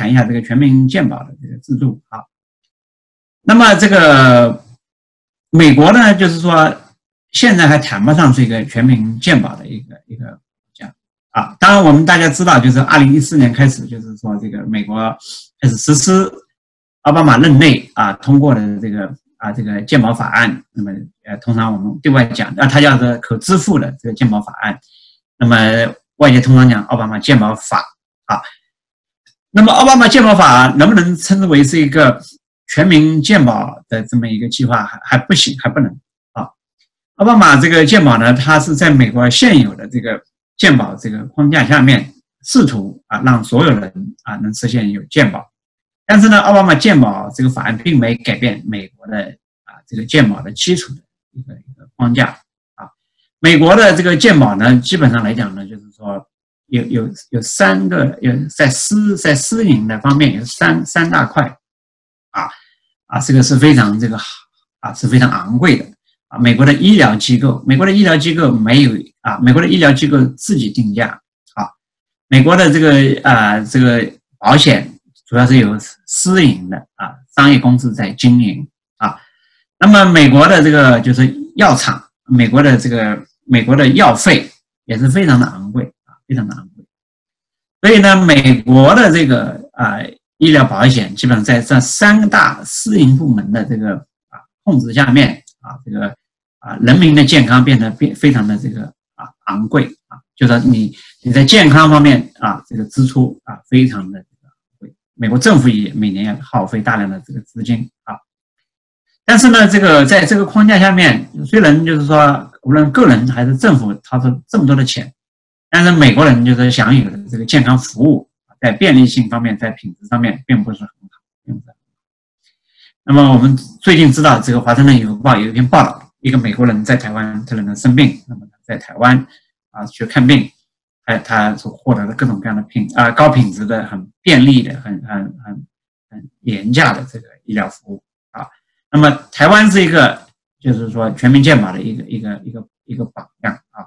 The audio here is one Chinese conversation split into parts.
谈一下这个全民健保的这个制度啊。那么这个美国呢，就是说现在还谈不上是一个全民健保的一个一个国家啊。当然，我们大家知道，就是二零一四年开始，就是说这个美国开始实施奥巴马任内啊通过的这个啊这个健保法案。那么呃，通常我们对外讲啊，它叫做可支付的这个健保法案。那么外界通常讲奥巴马健保法啊。那么奥巴马健保法能不能称之为是一个？全民健保的这么一个计划还还不行，还不能啊。奥巴马这个健保呢，它是在美国现有的这个健保这个框架下面，试图啊让所有人啊能实现有健保。但是呢，奥巴马健保这个法案并没改变美国的啊这个健保的基础的一个一个框架啊。美国的这个健保呢，基本上来讲呢，就是说有有有三个有在私在私营的方面有三三大块啊。啊，这个是非常这个好啊，是非常昂贵的啊。美国的医疗机构，美国的医疗机构没有啊，美国的医疗机构自己定价啊。美国的这个啊，这个保险主要是由私营的啊商业公司在经营啊。那么美国的这个就是药厂，美国的这个美国的药费也是非常的昂贵，非常的昂贵。所以呢，美国的这个啊。医疗保险基本上在这三大私营部门的这个啊控制下面啊，这个啊人民的健康变得变非常的这个啊昂贵啊，就说你你在健康方面啊这个支出啊非常的这个贵，美国政府也每年要耗费大量的这个资金啊，但是呢，这个在这个框架下面，虽然就是说无论个人还是政府掏出这么多的钱，但是美国人就是享有的这个健康服务。在便利性方面，在品质上面并不是很好，并不是。那么我们最近知道，这个《华盛顿邮报》有一篇报道，一个美国人在台湾突然的生病，那么在台湾啊去看病，哎，他所获得的各种各样的品啊高品质的、很便利的、很很很很廉价的这个医疗服务啊。那么台湾是一个就是说全民健保的一个一个一个一个榜样啊。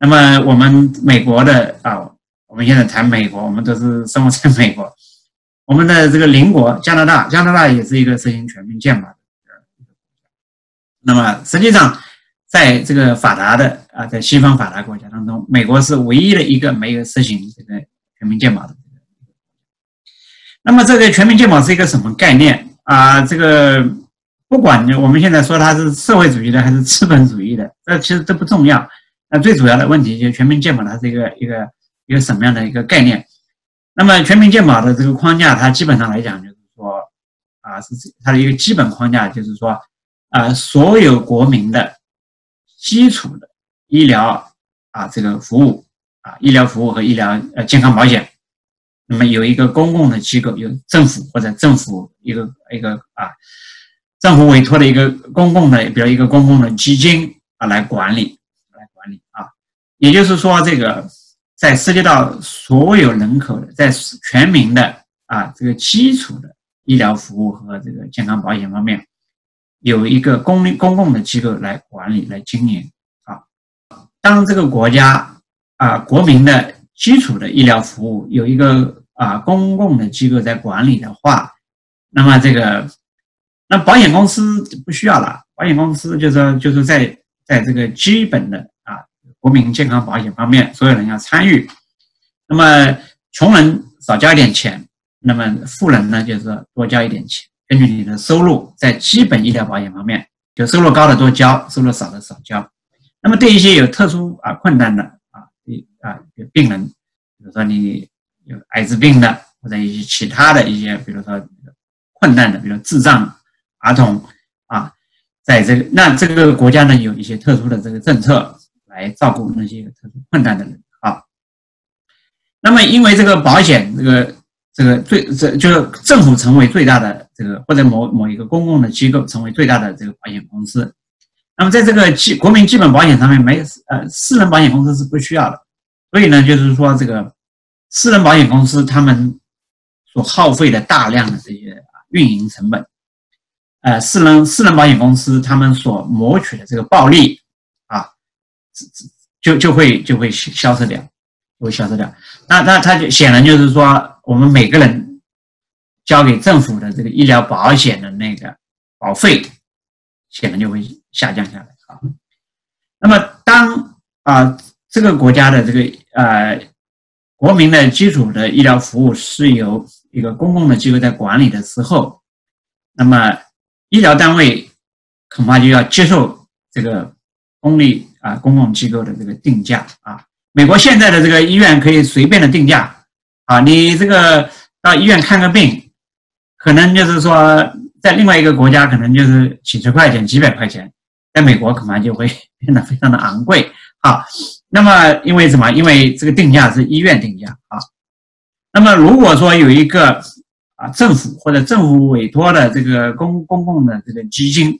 那么我们美国的啊。我们现在谈美国，我们都是生活在美国。我们的这个邻国加拿大，加拿大也是一个实行全民健保的国家。那么实际上，在这个发达的啊，在西方发达国家当中，美国是唯一的一个没有实行这个全民健保的。那么这个全民健保是一个什么概念啊？这个不管我们现在说它是社会主义的还是资本主义的，这其实都不重要。那最主要的问题就是全民健保它是一个一个。一个什么样的一个概念？那么全民健保的这个框架，它基本上来讲就是说，啊，是它的一个基本框架，就是说，啊，所有国民的基础的医疗啊，这个服务啊，医疗服务和医疗呃健康保险，那么有一个公共的机构，有政府或者政府一个一个啊，政府委托的一个公共的，比如一个公共的基金啊来管理，也就是说这个。在涉及到所有人口的，在全民的啊这个基础的医疗服务和这个健康保险方面，有一个公立公共的机构来管理来经营啊。当这个国家啊国民的基础的医疗服务有一个啊公共的机构在管理的话，那么这个那保险公司不需要了，保险公司就是就是在在这个基本的。国民健康保险方面，所有人要参与。那么，穷人少交一点钱，那么富人呢，就是多交一点钱。根据你的收入，在基本医疗保险方面，就收入高的多交，收入少的少交。那么，对一些有特殊啊困难的啊，啊有病人，比如说你有艾滋病的，或者一些其他的一些，比如说困难的，比如智障儿童啊，在这个那这个国家呢，有一些特殊的这个政策。来照顾那些特殊困难的人啊。那么，因为这个保险，这个这个最这就是政府成为最大的这个，或者某某一个公共的机构成为最大的这个保险公司。那么，在这个基国民基本保险上面，没呃私人保险公司是不需要的。所以呢，就是说这个私人保险公司他们所耗费的大量的这些运营成本，呃，私人私人保险公司他们所谋取的这个暴利。就就会就会消失掉，会消失掉。那那他就显然就是说，我们每个人交给政府的这个医疗保险的那个保费，显然就会下降下来啊。那么当啊这个国家的这个呃国民的基础的医疗服务是由一个公共的机构在管理的时候，那么医疗单位恐怕就要接受这个公立啊公共机构的这个定价啊。美国现在的这个医院可以随便的定价啊，你这个到医院看个病。可能就是说，在另外一个国家，可能就是几十块钱、几百块钱，在美国恐怕就会 变得非常的昂贵啊。那么，因为什么？因为这个定价是医院定价啊。那么，如果说有一个啊政府或者政府委托的这个公公共的这个基金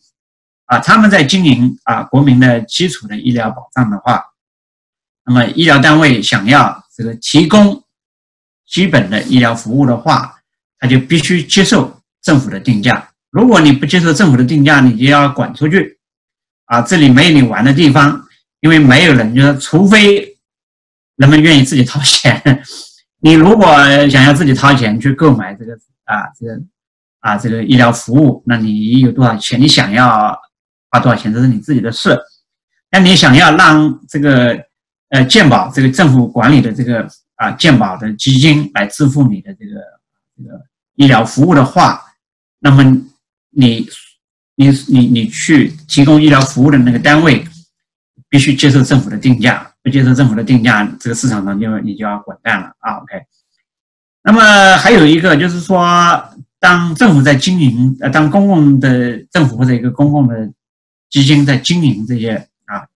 啊，他们在经营啊国民的基础的医疗保障的话，那么医疗单位想要这个提供基本的医疗服务的话，他就必须接受政府的定价。如果你不接受政府的定价，你就要滚出去啊！这里没有你玩的地方，因为没有人，就是除非人们愿意自己掏钱。你如果想要自己掏钱去购买这个啊，这个啊，这个医疗服务，那你有多少钱？你想要花多少钱，这是你自己的事。那你想要让这个呃健保这个政府管理的这个啊健保的基金来支付你的这个这个。医疗服务的话，那么你你你你去提供医疗服务的那个单位，必须接受政府的定价，不接受政府的定价，这个市场上就你就要滚蛋了啊！OK。那么还有一个就是说，当政府在经营，呃，当公共的政府或者一个公共的基金在经营这些啊，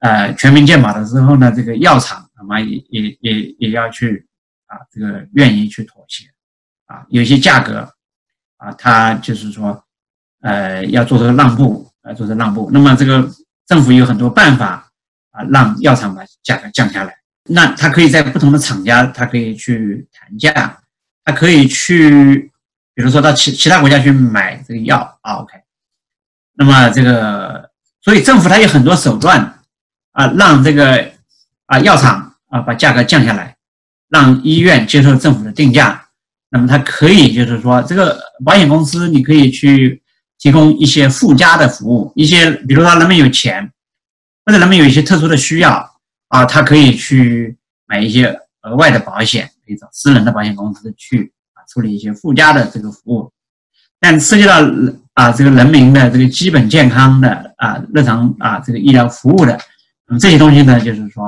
呃，全民健保的时候呢，这个药厂那么也也也也要去啊，这个愿意去妥协。啊，有些价格，啊，它就是说，呃，要做这个让步，呃，做这个让步。那么这个政府有很多办法，啊，让药厂把价格降下来。那它可以在不同的厂家，它可以去谈价，它可以去，比如说到其其他国家去买这个药啊，OK。那么这个，所以政府它有很多手段，啊，让这个啊药厂啊把价格降下来，让医院接受政府的定价。那么它可以就是说，这个保险公司你可以去提供一些附加的服务，一些比如说人们有钱，或者人们有一些特殊的需要啊，他可以去买一些额外的保险，可以找私人的保险公司去啊处理一些附加的这个服务。但涉及到啊这个人民的这个基本健康的啊日常啊这个医疗服务的，那么这些东西呢，就是说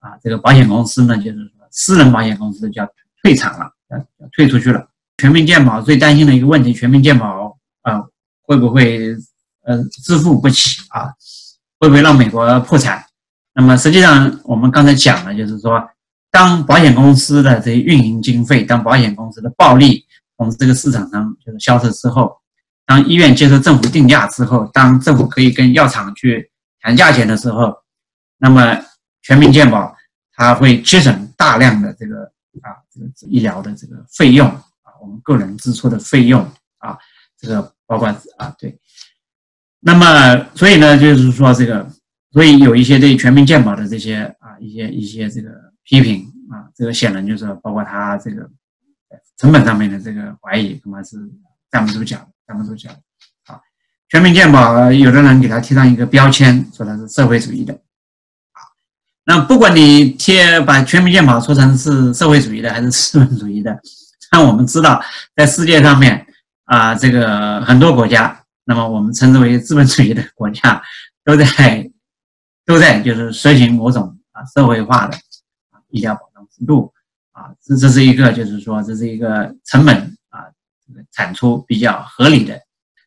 啊这个保险公司呢，就是说私人保险公司就要退场了。要退出去了。全民健保最担心的一个问题，全民健保啊会不会呃支付不起啊？会不会让美国破产？那么实际上我们刚才讲了，就是说，当保险公司的这些运营经费，当保险公司的暴利从这个市场上就是销售之后，当医院接受政府定价之后，当政府可以跟药厂去谈价钱的时候，那么全民健保它会节省大量的这个。啊，这个医疗的这个费用啊，我们个人支出的费用啊，这个包括啊，对。那么，所以呢，就是说这个，所以有一些对全民健保的这些啊，一些一些这个批评啊，这个显然就是包括他这个成本上面的这个怀疑，恐怕是站不住脚，站不住脚。啊，全民健保，有的人给他贴上一个标签，说他是社会主义的。啊那不管你贴把全民健保说成是社会主义的还是资本主义的，那我们知道，在世界上面啊，这个很多国家，那么我们称之为资本主义的国家，都在都在就是实行某种啊社会化的医疗保障制度啊，这这是一个就是说这是一个成本啊产出比较合理的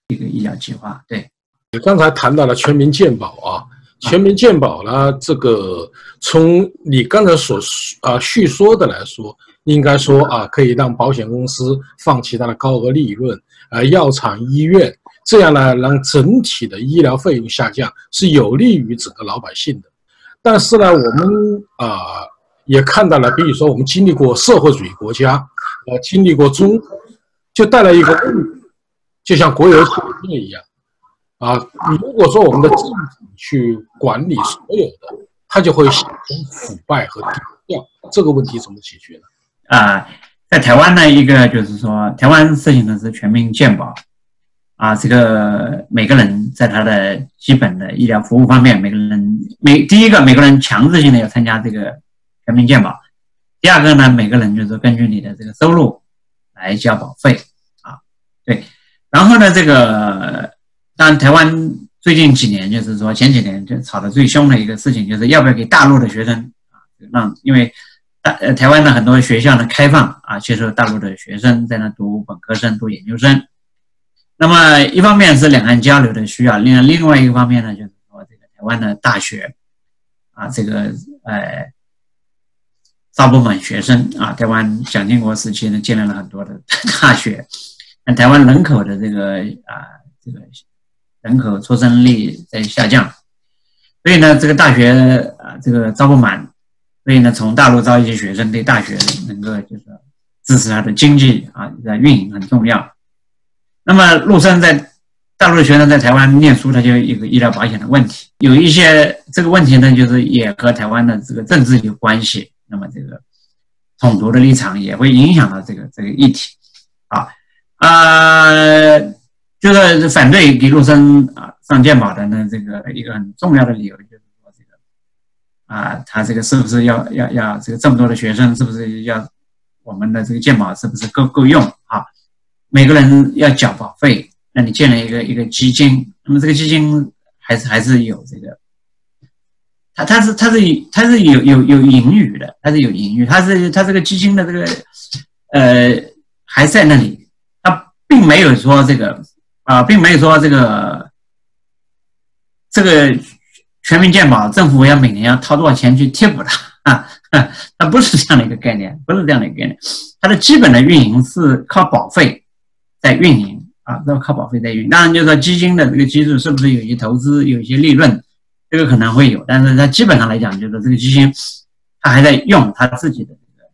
一个医疗计划。对，你刚才谈到了全民健保啊。全民健保呢？这个从你刚才所啊叙说的来说，应该说啊，可以让保险公司放弃它的高额利润，啊，药厂、医院这样呢，让整体的医疗费用下降，是有利于整个老百姓的。但是呢，我们啊也看到了，比如说我们经历过社会主义国家，呃，经历过中，就带来一个问题，就像国有企业一样。啊，如果说我们的政府去管理所有的，它就会形成腐败和低调。这个问题怎么解决呢？啊，在台湾呢，一个就是说，台湾实行的是全民健保，啊，这个每个人在他的基本的医疗服务方面，每个人每第一个每个人强制性的要参加这个全民健保，第二个呢，每个人就是根据你的这个收入来交保费，啊，对，然后呢，这个当然台湾最近几年就是说前几年就吵得最凶的一个事情，就是要不要给大陆的学生啊，让因为。呃，台湾的很多学校呢开放啊，接受大陆的学生在那读本科生、读研究生。那么一方面是两岸交流的需要，另另外一个方面呢，就是说这个台湾的大学啊，这个呃，招不满学生啊。台湾蒋经国时期呢，建立了很多的大学，那台湾人口的这个啊，这个人口出生率在下降，所以呢，这个大学啊，这个招不满。所以呢，从大陆招一些学生，对大学能够就是支持它的经济啊，在运营很重要。那么陆生在大陆的学生在台湾念书，他就有一个医疗保险的问题，有一些这个问题呢，就是也和台湾的这个政治有关系。那么这个统独的立场也会影响到这个这个议题啊啊，就是反对给陆生啊上健保的呢，这个一个很重要的理由就是说这个。啊，他这个是不是要要要这个这么多的学生，是不是要我们的这个健保是不是够够用啊？每个人要缴保费，那你建了一个一个基金，那么这个基金还是还是有这个，它它是它是它是有有有盈余的，它是有盈余，它是它这个基金的这个呃还在那里，它并没有说这个啊，并没有说这个这个。全民健保，政府要每年要掏多少钱去贴补它啊？它不是这样的一个概念，不是这样的一个概念。它的基本的运营是靠保费在运营啊，都靠保费在运。当然，就是说基金的这个基数是不是有些投资、有些利润，这个可能会有。但是它基本上来讲，就是这个基金它还在用它自己的这个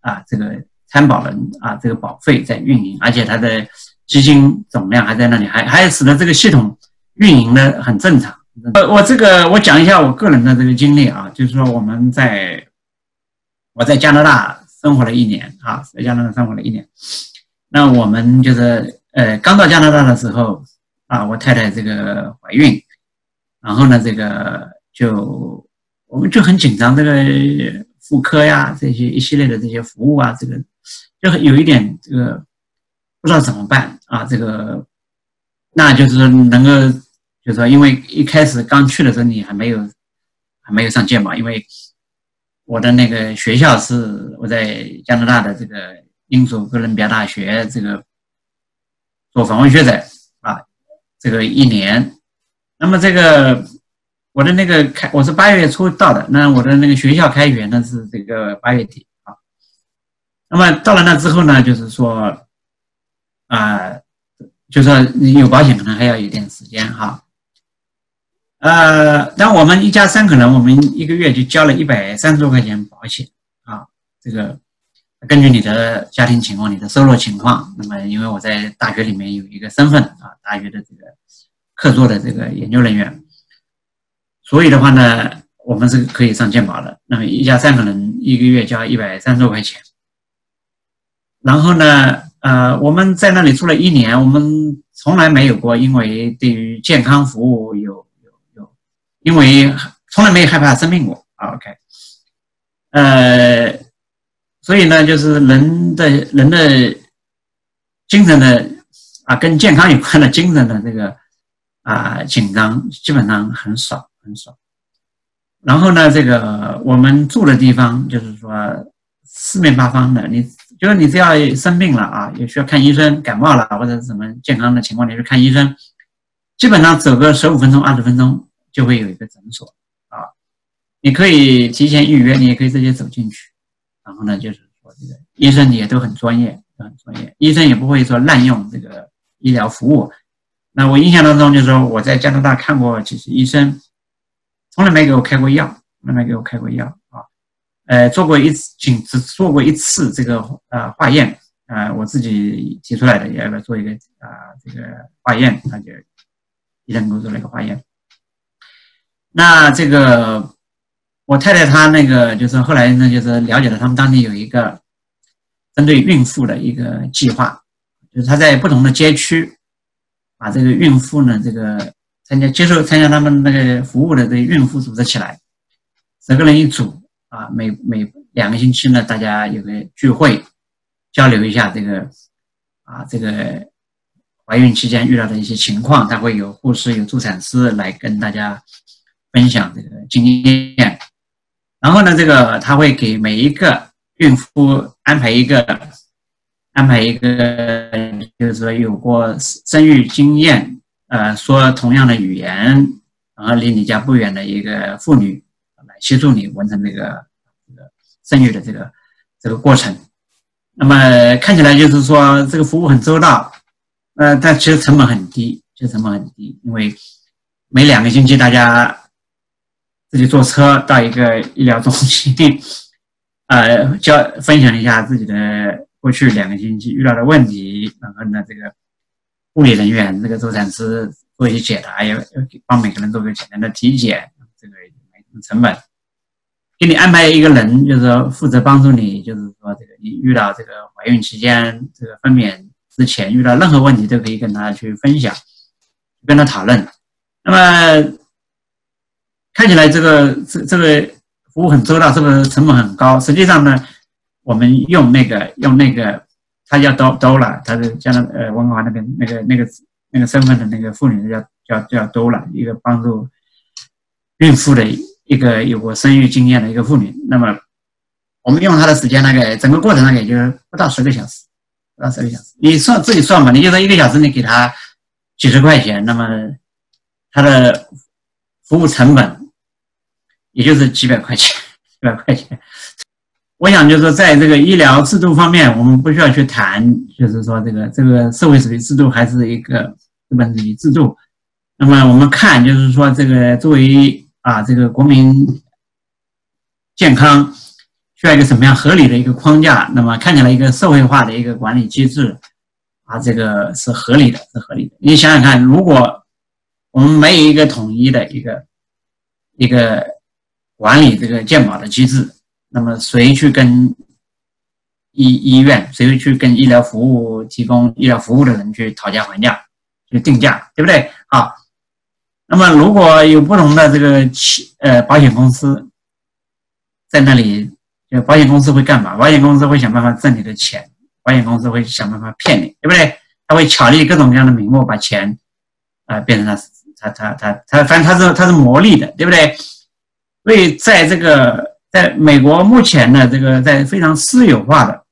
啊这个参保人啊这个保费在运营，而且它的基金总量还在那里，还还使得这个系统运营的很正常。呃，我这个我讲一下我个人的这个经历啊，就是说我们在我在加拿大生活了一年啊，在加拿大生活了一年。那我们就是呃刚到加拿大的时候啊，我太太这个怀孕，然后呢这个就我们就很紧张，这个妇科呀这些一系列的这些服务啊，这个就很有一点这个不知道怎么办啊，这个那就是能够。就是说，因为一开始刚去的时候，你还没有还没有上健保，因为我的那个学校是我在加拿大的这个英属哥伦比亚大学这个做访问学者啊，这个一年，那么这个我的那个开我是八月初到的，那我的那个学校开学呢是这个八月底啊，那么到了那之后呢，就是说啊，就说你有保险可能还要有点时间哈。呃，但我们一家三口人，我们一个月就交了一百三十多块钱保险啊。这个根据你的家庭情况、你的收入情况，那么因为我在大学里面有一个身份啊，大学的这个客座的这个研究人员，所以的话呢，我们是可以上健保的。那么一家三口人一个月交一百三十多块钱，然后呢，呃，我们在那里住了一年，我们从来没有过因为对于健康服务有有有。因为从来没有害怕生病过啊，OK，呃，所以呢，就是人的人的精神的啊，跟健康有关的精神的这个啊紧张基本上很少很少。然后呢，这个我们住的地方就是说四面八方的，你就是你只要生病了啊，也需要看医生，感冒了或者什么健康的情况，你去看医生，基本上走个十五分钟、二十分钟。就会有一个诊所啊，你可以提前预约，你也可以直接走进去。然后呢，就是说这个医生也都很专业，都很专业，医生也不会说滥用这个医疗服务。那我印象当中就是说我在加拿大看过几次医生，从来没给我开过药，从来没给我开过药啊。呃，做过一次，仅只做过一次这个呃化验，呃，我自己提出来的，要不要做一个啊这个化验？他就医生给我做了一个化验。那这个，我太太她那个就是后来呢，就是了解了他们当地有一个针对孕妇的一个计划，就是他在不同的街区，把这个孕妇呢，这个参加接受参加他们那个服务的这孕妇组织起来，十个人一组啊，每每两个星期呢，大家有个聚会，交流一下这个啊这个怀孕期间遇到的一些情况，他会有护士有助产师来跟大家分享这个经验，然后呢，这个他会给每一个。孕妇安排一个，安排一个，就是说有过生育经验，呃，说同样的语言，然后离你家不远的一个妇女来协助你完成这个这个生育的这个这个过程。那么看起来就是说这个服务很周到，呃，但其实成本很低，其实成本很低，因为每两个星期大家自己坐车到一个医疗中心。呃，教分享一下自己的过去两个星期遇到的问题，然后呢，这个护理人员、这个助产师做一些解答，也帮每个人做个简单的体检，这个成本。给你安排一个人，就是说负责帮助你，就是说这个你遇到这个怀孕期间、这个分娩之前遇到任何问题，都可以跟他去分享，跟他讨论。那么看起来这个这这个。服务很周到，是不是成本很高？实际上呢，我们用那个用那个，他叫 Do Dola，他是加拿呃温哥华那边那个那个那个身份的那个妇女叫叫叫 Dola，一个帮助孕妇的一个有过生育经验的一个妇女。那么我们用她的时间，那个整个过程大概也就不到十个小时，不到十个小时。你算自己算吧，你就说一个小时你给他几十块钱，那么他的服务成本。也就是几百块钱，几百块钱。我想就是说，在这个医疗制度方面，我们不需要去谈，就是说这个这个社会主义制度还是一个资本主义制度。那么我们看，就是说这个作为啊这个国民健康需要一个什么样合理的一个框架？那么看起来一个社会化的一个管理机制啊，这个是合理的，是合理的。你想想看，如果我们没有一个统一的一个一个。管理这个健保的机制，那么谁去跟医医院，谁去跟医疗服务提供医疗服务的人去讨价还价，去定价，对不对？好，那么如果有不同的这个企呃保险公司在那里，就保险公司会干嘛？保险公司会想办法挣你的钱，保险公司会想办法骗你，对不对？他会巧立各种各样的名目，把钱啊变成了他他他他，反正他是他是魔力的，对不对？所以，在这个在美国目前的这个在非常私有化的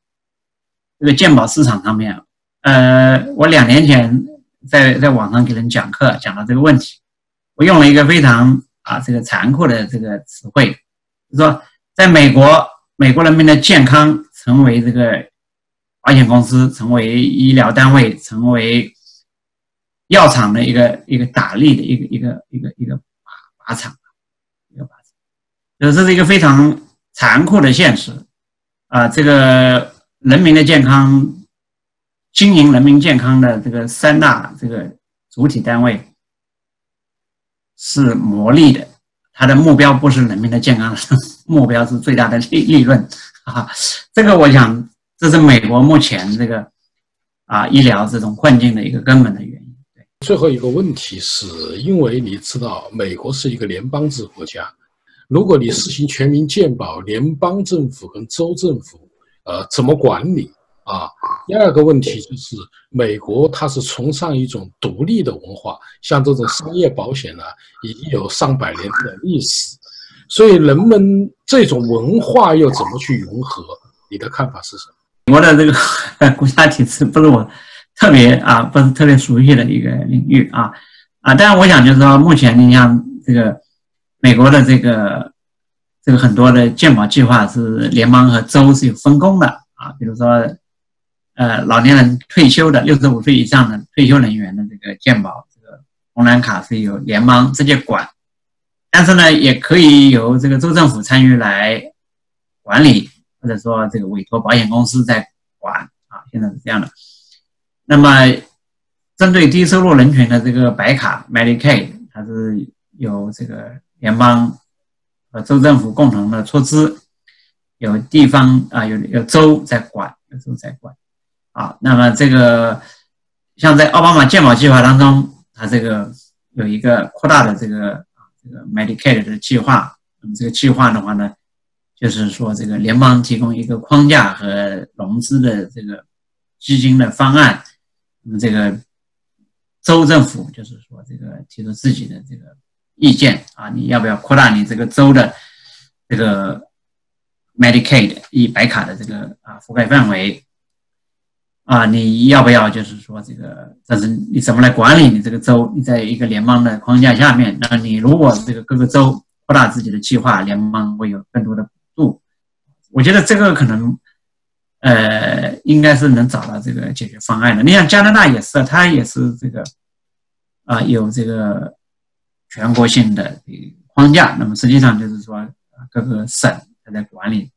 这个鉴宝市场上面，呃，我两年前在在网上给人讲课讲到这个问题，我用了一个非常啊这个残酷的这个词汇，就说在美国，美国人民的健康成为这个保险公司、成为医疗单位、成为药厂的一个一个打力的一个一个一个一个靶靶场。这是一个非常残酷的现实啊！这个人民的健康，经营人民健康的这个三大这个主体单位是魔力的，它的目标不是人民的健康，目标是最大的利利润啊！这个我想，这是美国目前这个啊医疗这种困境的一个根本的原因。最后一个问题是因为你知道，美国是一个联邦制国家。如果你实行全民健保，联邦政府跟州政府，呃，怎么管理啊？第二个问题就是，美国它是崇尚一种独立的文化，像这种商业保险呢，已经有上百年的历史，所以人们这种文化又怎么去融合？你的看法是什么？我的这个 国家体制不是我特别啊，不是特别熟悉的一个领域啊啊，但是我想就是说，目前你像这个。美国的这个这个很多的健保计划是联邦和州是有分工的啊，比如说，呃，老年人退休的六十五岁以上的退休人员的这个健保，这个红蓝卡是由联邦直接管，但是呢，也可以由这个州政府参与来管理，或者说这个委托保险公司在管啊，现在是这样的。那么，针对低收入人群的这个白卡 Medicaid，它是有这个。联邦和州政府共同的出资，有地方啊，有有州在管，有州在管。啊，那么这个像在奥巴马健保计划当中，它这个有一个扩大的这个啊这个 Medicaid 的计划。那么这个计划的话呢，就是说这个联邦提供一个框架和融资的这个基金的方案。那么这个州政府就是说这个提出自己的这个意见啊，你要不要扩大你这个州的这个 Medicaid 一百卡的这个啊覆盖范围？啊，你要不要就是说这个？但是你怎么来管理你这个州？你在一个联邦的框架下面，那你如果这个各个州扩大自己的计划，联邦会有更多的补助。我觉得这个可能，呃，应该是能找到这个解决方案的。你像加拿大也是，它也是这个啊，有这个全国性的框架。那么实际上就是说，各个省它在管理